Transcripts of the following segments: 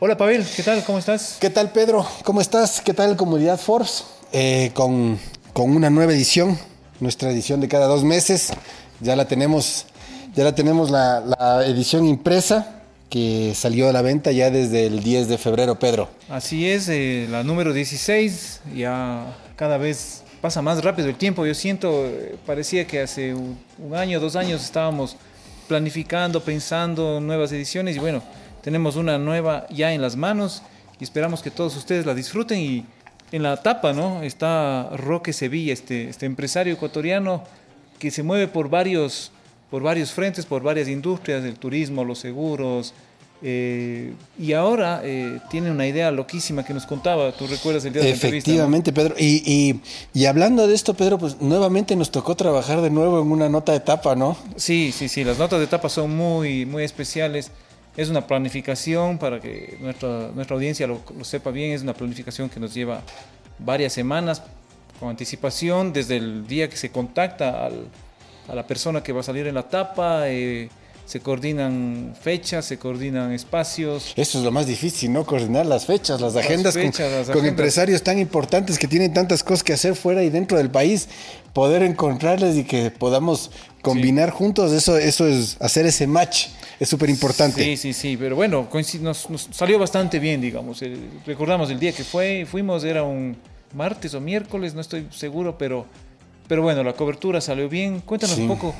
Hola Pavel, ¿qué tal? ¿Cómo estás? ¿Qué tal Pedro? ¿Cómo estás? ¿Qué tal Comunidad Force? Eh, con, con, una nueva edición, nuestra edición de cada dos meses. Ya la tenemos, ya la, tenemos la, la edición impresa que salió a la venta ya desde el 10 de febrero, Pedro. Así es, eh, la número 16, ya cada vez pasa más rápido el tiempo. Yo siento, eh, parecía que hace un, un año, dos años estábamos planificando, pensando nuevas ediciones y bueno, tenemos una nueva ya en las manos y esperamos que todos ustedes la disfruten y en la tapa, ¿no? Está Roque Sevilla, este, este empresario ecuatoriano que se mueve por varios, por varios frentes, por varias industrias, el turismo, los seguros, eh, y ahora eh, tiene una idea loquísima que nos contaba, tú recuerdas el día de la Efectivamente, Pedro. Y, y, y, hablando de esto, Pedro, pues nuevamente nos tocó trabajar de nuevo en una nota de etapa, ¿no? Sí, sí, sí, las notas de etapa son muy, muy especiales. Es una planificación, para que nuestra, nuestra audiencia lo, lo sepa bien, es una planificación que nos lleva varias semanas con anticipación, desde el día que se contacta al, a la persona que va a salir en la etapa. Eh, se coordinan fechas, se coordinan espacios. Eso es lo más difícil, ¿no? Coordinar las fechas, las agendas, fechas, con, las con empresarios tan importantes que tienen tantas cosas que hacer fuera y dentro del país, poder encontrarles y que podamos combinar sí. juntos, eso, eso es hacer ese match, es súper importante. Sí, sí, sí, pero bueno, nos, nos, salió bastante bien, digamos. Recordamos el día que fue, fuimos, era un martes o miércoles, no estoy seguro, pero, pero bueno, la cobertura salió bien. Cuéntanos sí. un poco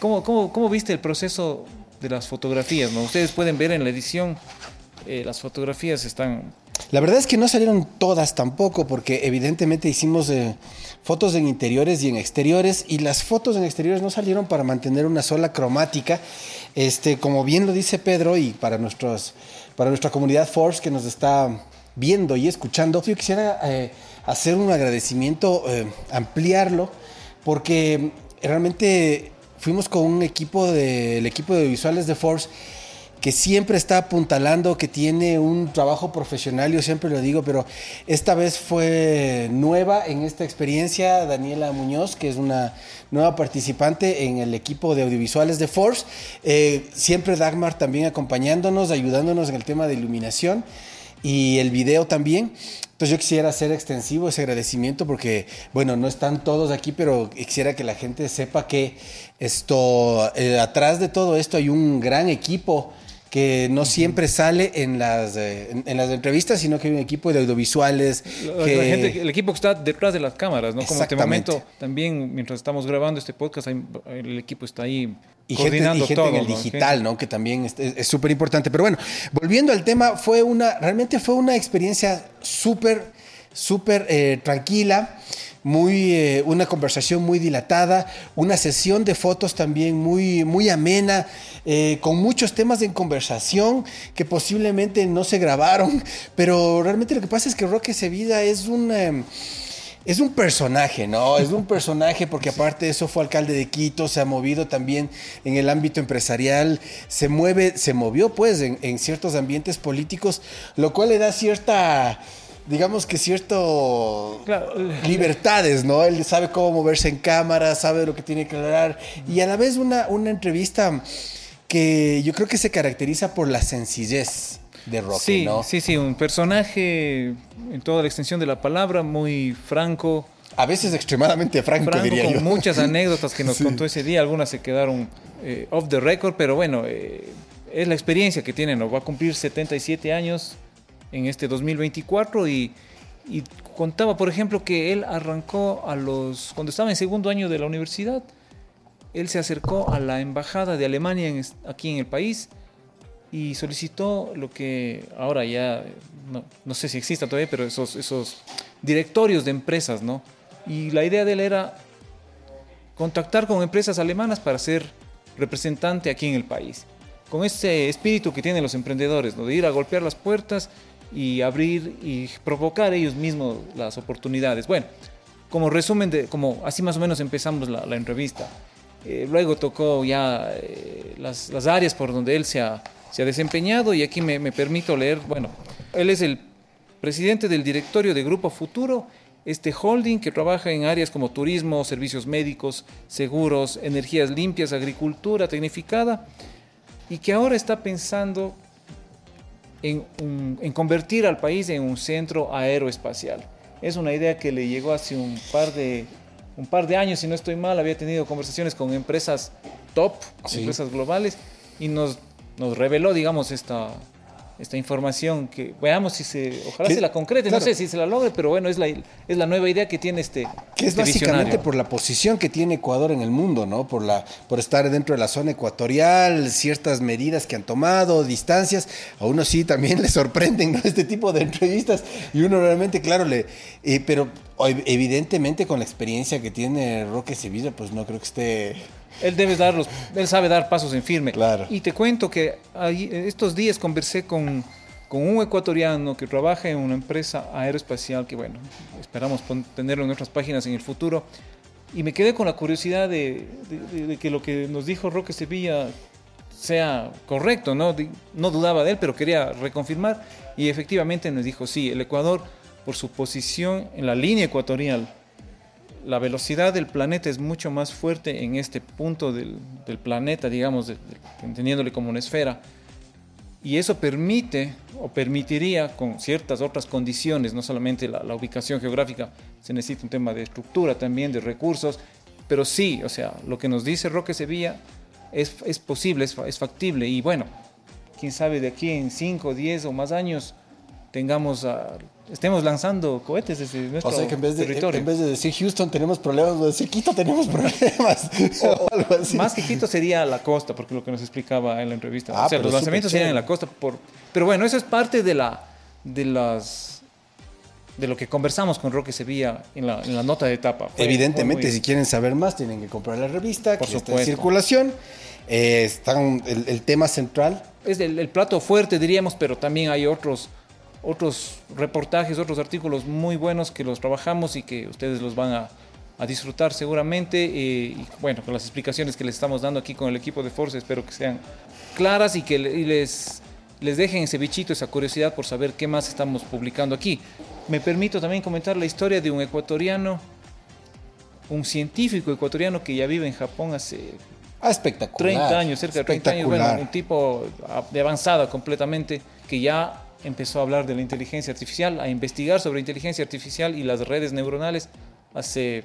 ¿Cómo, cómo, cómo viste el proceso de las fotografías? ¿no? Ustedes pueden ver en la edición, eh, las fotografías están... La verdad es que no salieron todas tampoco, porque evidentemente hicimos eh, fotos en interiores y en exteriores, y las fotos en exteriores no salieron para mantener una sola cromática. Este, como bien lo dice Pedro, y para, nuestros, para nuestra comunidad Force que nos está viendo y escuchando, yo quisiera eh, hacer un agradecimiento, eh, ampliarlo, porque realmente fuimos con un equipo del de, equipo de visuales de Force que siempre está apuntalando, que tiene un trabajo profesional, yo siempre lo digo, pero esta vez fue nueva en esta experiencia, Daniela Muñoz, que es una nueva participante en el equipo de audiovisuales de Force, eh, siempre Dagmar también acompañándonos, ayudándonos en el tema de iluminación y el video también. Entonces yo quisiera hacer extensivo ese agradecimiento porque, bueno, no están todos aquí, pero quisiera que la gente sepa que esto, eh, atrás de todo esto hay un gran equipo que no siempre sale en las, eh, en, en, las entrevistas, sino que hay un equipo de audiovisuales. Que... La gente, el equipo que está detrás de las cámaras, ¿no? Como este momento también, mientras estamos grabando este podcast, hay, el equipo está ahí y gente, y gente todo, en el ¿no? digital, ¿no? Que también es súper importante. Pero bueno, volviendo al tema, fue una, realmente fue una experiencia súper, súper eh, tranquila muy eh, una conversación muy dilatada, una sesión de fotos también muy, muy amena, eh, con muchos temas en conversación que posiblemente no se grabaron, pero realmente lo que pasa es que Roque Sevilla es un... Es un personaje, ¿no? Es un personaje porque aparte de eso fue alcalde de Quito, se ha movido también en el ámbito empresarial, se mueve, se movió pues en, en ciertos ambientes políticos, lo cual le da cierta digamos que cierto claro. libertades, ¿no? Él sabe cómo moverse en cámara, sabe lo que tiene que lograr y a la vez una, una entrevista que yo creo que se caracteriza por la sencillez de Rocky, sí, ¿no? Sí, sí, un personaje en toda la extensión de la palabra, muy franco. A veces extremadamente franco, franco diría con yo. muchas anécdotas que nos sí. contó ese día, algunas se quedaron eh, off the record, pero bueno, eh, es la experiencia que tiene, ¿no? Va a cumplir 77 años en este 2024 y, y, contaba, por ejemplo, que él arrancó a los, cuando estaba en segundo año de la universidad, él se acercó a la embajada de Alemania en, aquí en el país y solicitó lo que ahora ya, no, no sé si exista todavía, pero esos, esos directorios de empresas, ¿no? Y la idea de él era contactar con empresas alemanas para ser representante aquí en el país. Con ese espíritu que tienen los emprendedores, ¿no? de ir a golpear las puertas y abrir y provocar ellos mismos las oportunidades. Bueno, como resumen, de, como así más o menos empezamos la, la entrevista. Eh, luego tocó ya eh, las, las, áreas por donde él se ha, se ha desempeñado y aquí me, me, permito leer, bueno, él es el presidente del directorio de Grupo Futuro, este holding que trabaja en áreas como turismo, servicios médicos, seguros, energías limpias, agricultura tecnificada, y que ahora está pensando en, en, convertir al país en un centro aeroespacial. Es una idea que le llegó hace un par de, un par de años, si no estoy mal, había tenido conversaciones con empresas top, empresas globales, y nos, nos reveló, digamos, esta, esta información que veamos si se ojalá se la concrete no sé si se la logre pero bueno es la es la nueva idea que tiene este que es este básicamente por la posición que tiene Ecuador en el mundo no por la por estar dentro de la zona ecuatorial ciertas medidas que han tomado distancias. A uno sí también le sorprenden ¿no? este tipo de entrevistas. Y uno realmente claro le eh, pero evidentemente con la experiencia que tiene Roque Sevilla pues no creo que esté él debe dar los, él sabe dar pasos en firme. Claro. Y te cuento que estos días conversé con, con un ecuatoriano que trabaja en una empresa aeroespacial que, bueno, esperamos tenerlo en nuestras páginas en el futuro. Y me quedé con la curiosidad de, que lo que nos dijo Roque Sevilla sea correcto, ¿no? No dudaba de él, pero quería reconfirmar. Y efectivamente nos dijo, sí, el Ecuador, por su posición en la línea ecuatorial, la velocidad del planeta es mucho más fuerte en este punto del, planeta, digamos, entendiéndole como una esfera. Y eso permite o permitiría con ciertas otras condiciones, no solamente la, ubicación geográfica, se necesita un tema de estructura también, de recursos, pero sí, o sea, lo que nos dice Roque Sevilla es, es posible, es, es factible. Y bueno, quién sabe de aquí en 5, 10 o más años tengamos estemos lanzando cohetes desde nuestro o sea que en vez de, territorio. En vez de decir Houston tenemos problemas, de decir Quito tenemos problemas. o, algo así. Más que Quito sería la costa, porque lo que nos explicaba en la entrevista. Ah, o sea, los lanzamientos serían en la costa. Por, pero bueno, eso es parte de la de las de lo que conversamos con Roque Sevilla en la, en la nota de etapa. Evidentemente, si quieren saber más, tienen que comprar la revista, por que está en circulación. Eh, está el, tema central. Es el plato fuerte, diríamos, pero también hay otros otros reportajes, otros artículos muy buenos que los trabajamos y que ustedes los van a, disfrutar seguramente. Eh, y bueno, con las explicaciones que les estamos dando aquí con el equipo de Force, espero que sean claras y que les, les dejen ese bichito, esa curiosidad por saber qué más estamos publicando aquí. Me permito también comentar la historia de un ecuatoriano, un científico ecuatoriano que ya vive en Japón hace ah, espectacular, 30 años, cerca de 30 años, bueno, un tipo de avanzada completamente, que ya empezó a hablar de la inteligencia artificial, a investigar sobre inteligencia artificial y las redes neuronales hace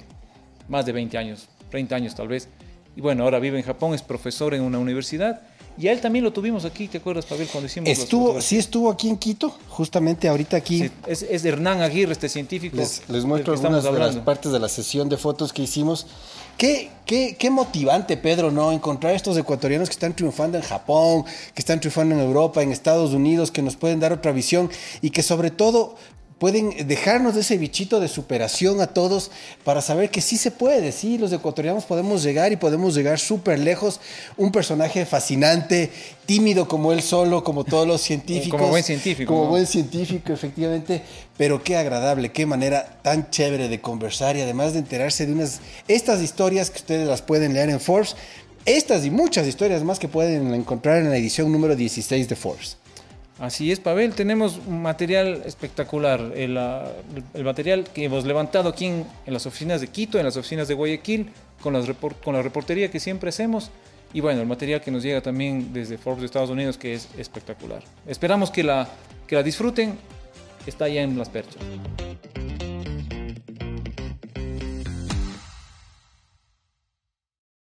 más de 20 años, 30 años tal vez. Y bueno, ahora vive en Japón, es profesor en una universidad. Y a él también lo tuvimos aquí, ¿te acuerdas, Pavel, cuando hicimos Estuvo, sí estuvo aquí en Quito, justamente ahorita aquí. es, es, Hernán Aguirre, este científico. Les, les muestro algunas de las partes de la sesión de fotos que hicimos. Qué, qué, qué, motivante, Pedro, ¿no? Encontrar estos ecuatorianos que están triunfando en Japón, que están triunfando en Europa, en Estados Unidos, que nos pueden dar otra visión y que sobre todo pueden dejarnos de ese bichito de superación a todos para saber que sí se puede, sí, los ecuatorianos podemos llegar y podemos llegar súper lejos. Un personaje fascinante, tímido como él solo, como todos los científicos. Como buen científico. Como buen científico, efectivamente. Pero qué agradable, qué manera tan chévere de conversar y además de enterarse de unas... Estas historias que ustedes las pueden leer en Force, estas y muchas historias más que pueden encontrar en la edición número 16 de Force. Así es, Pavel, tenemos material espectacular, el, material que hemos levantado aquí en, las oficinas de Quito, en las oficinas de Guayaquil, con la reportería que siempre hacemos, y bueno, el material que nos llega también desde Forbes de Estados Unidos, que es espectacular. Esperamos que la, que la disfruten, está ya en las perchas.